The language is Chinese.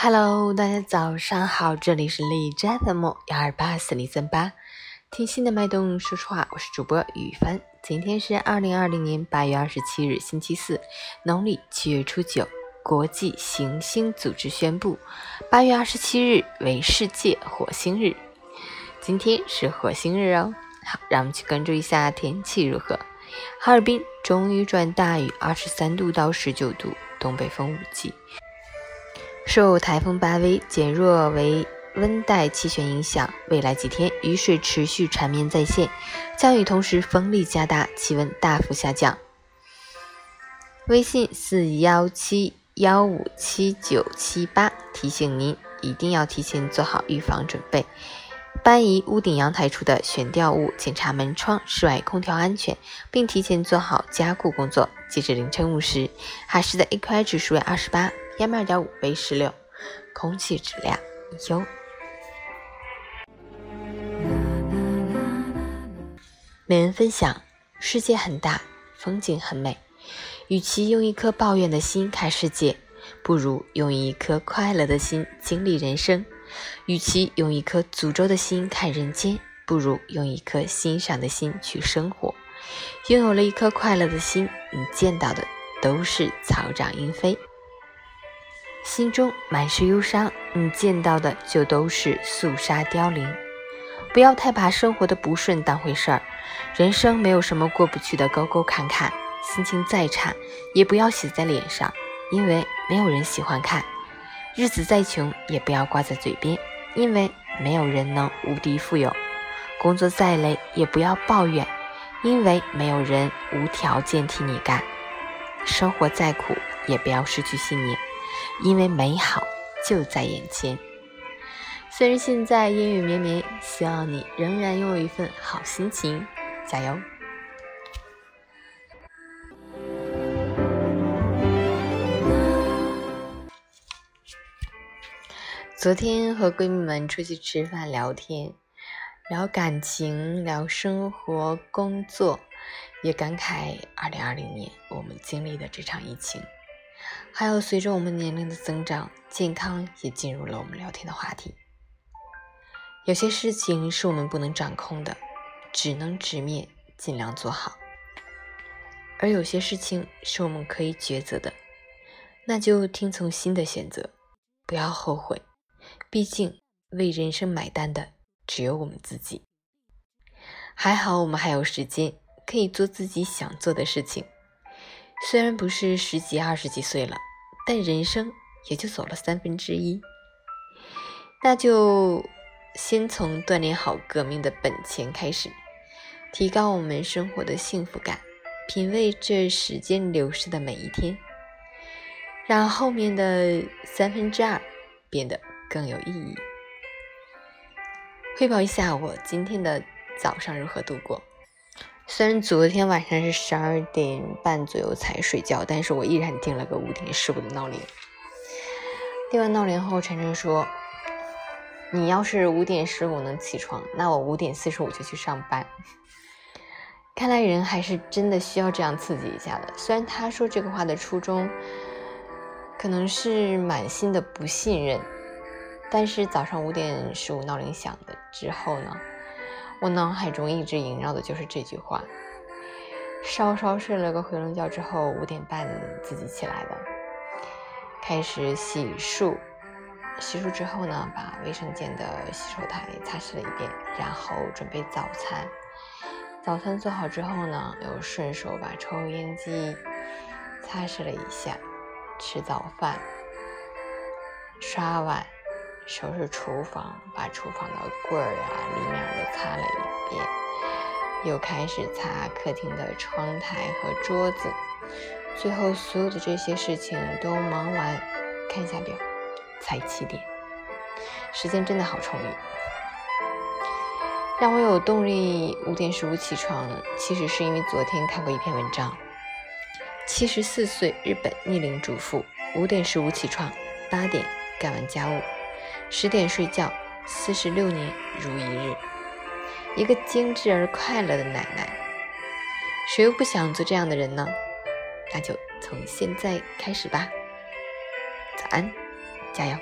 Hello，大家早上好，这里是荔枝 FM 幺二八四零三八，听心的脉动，说说话，我是主播雨帆。今天是二零二零年八月二十七日，星期四，农历七月初九。国际行星组织宣布，八月二十七日为世界火星日。今天是火星日哦。好，让我们去关注一下天气如何。哈尔滨中雨转大雨，二十三度到十九度，东北风五级。受台风巴威减弱为温带气旋影响，未来几天雨水持续缠绵在线，降雨同时风力加大，气温大幅下降。微信四幺七幺五七九七八提醒您，一定要提前做好预防准备。搬移屋顶、阳台处的悬吊物，检查门窗、室外空调安全，并提前做好加固工作。截至凌晨五时，海市的 AQI 指数为二十八，PM 二点五为十六，空气质量优。每人分享：世界很大，风景很美，与其用一颗抱怨的心看世界，不如用一颗快乐的心经历人生。与其用一颗诅咒的心看人间，不如用一颗欣赏的心去生活。拥有了一颗快乐的心，你见到的都是草长莺飞；心中满是忧伤，你见到的就都是肃杀凋零。不要太把生活的不顺当回事儿，人生没有什么过不去的沟沟坎坎，心情再差也不要写在脸上，因为没有人喜欢看。日子再穷，也不要挂在嘴边，因为没有人能无敌富有；工作再累，也不要抱怨，因为没有人无条件替你干；生活再苦，也不要失去信念，因为美好就在眼前。虽然现在阴雨绵绵，希望你仍然拥有一份好心情，加油！昨天和闺蜜们出去吃饭聊天，聊感情，聊生活，工作，也感慨2020年我们经历的这场疫情，还有随着我们年龄的增长，健康也进入了我们聊天的话题。有些事情是我们不能掌控的，只能直面，尽量做好；而有些事情是我们可以抉择的，那就听从心的选择，不要后悔。毕竟，为人生买单的只有我们自己。还好，我们还有时间，可以做自己想做的事情。虽然不是十几、二十几岁了，但人生也就走了三分之一。那就先从锻炼好革命的本钱开始，提高我们生活的幸福感，品味这时间流逝的每一天，让后面的三分之二变得。更有意义。汇报一下我今天的早上如何度过。虽然昨天晚上是十二点半左右才睡觉，但是我依然定了个五点十五的闹铃。定完闹铃后，晨晨说：“你要是五点十五能起床，那我五点四十五就去上班。”看来人还是真的需要这样刺激一下的。虽然他说这个话的初衷可能是满心的不信任。但是早上五点十五闹铃响的之后呢，我脑海中一直萦绕的就是这句话。稍稍睡了个回笼觉之后，五点半自己起来的，开始洗漱。洗漱之后呢，把卫生间的洗手台擦拭了一遍，然后准备早餐。早餐做好之后呢，又顺手把抽油烟机擦拭了一下，吃早饭，刷碗。收拾厨房，把厨房的柜儿啊、立面都擦了一遍，又开始擦客厅的窗台和桌子，最后所有的这些事情都忙完，看一下表，才七点，时间真的好充裕。让我有动力五点十五起床，其实是因为昨天看过一篇文章，七十四岁日本逆龄主妇五点十五起床，八点干完家务。十点睡觉，四十六年如一日，一个精致而快乐的奶奶。谁又不想做这样的人呢？那就从现在开始吧。早安，加油！